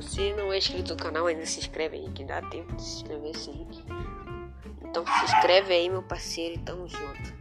você não é inscrito no canal ainda, se inscreve aí, que dá tempo de se inscrever sim. Então se inscreve aí, meu parceiro, e tamo junto.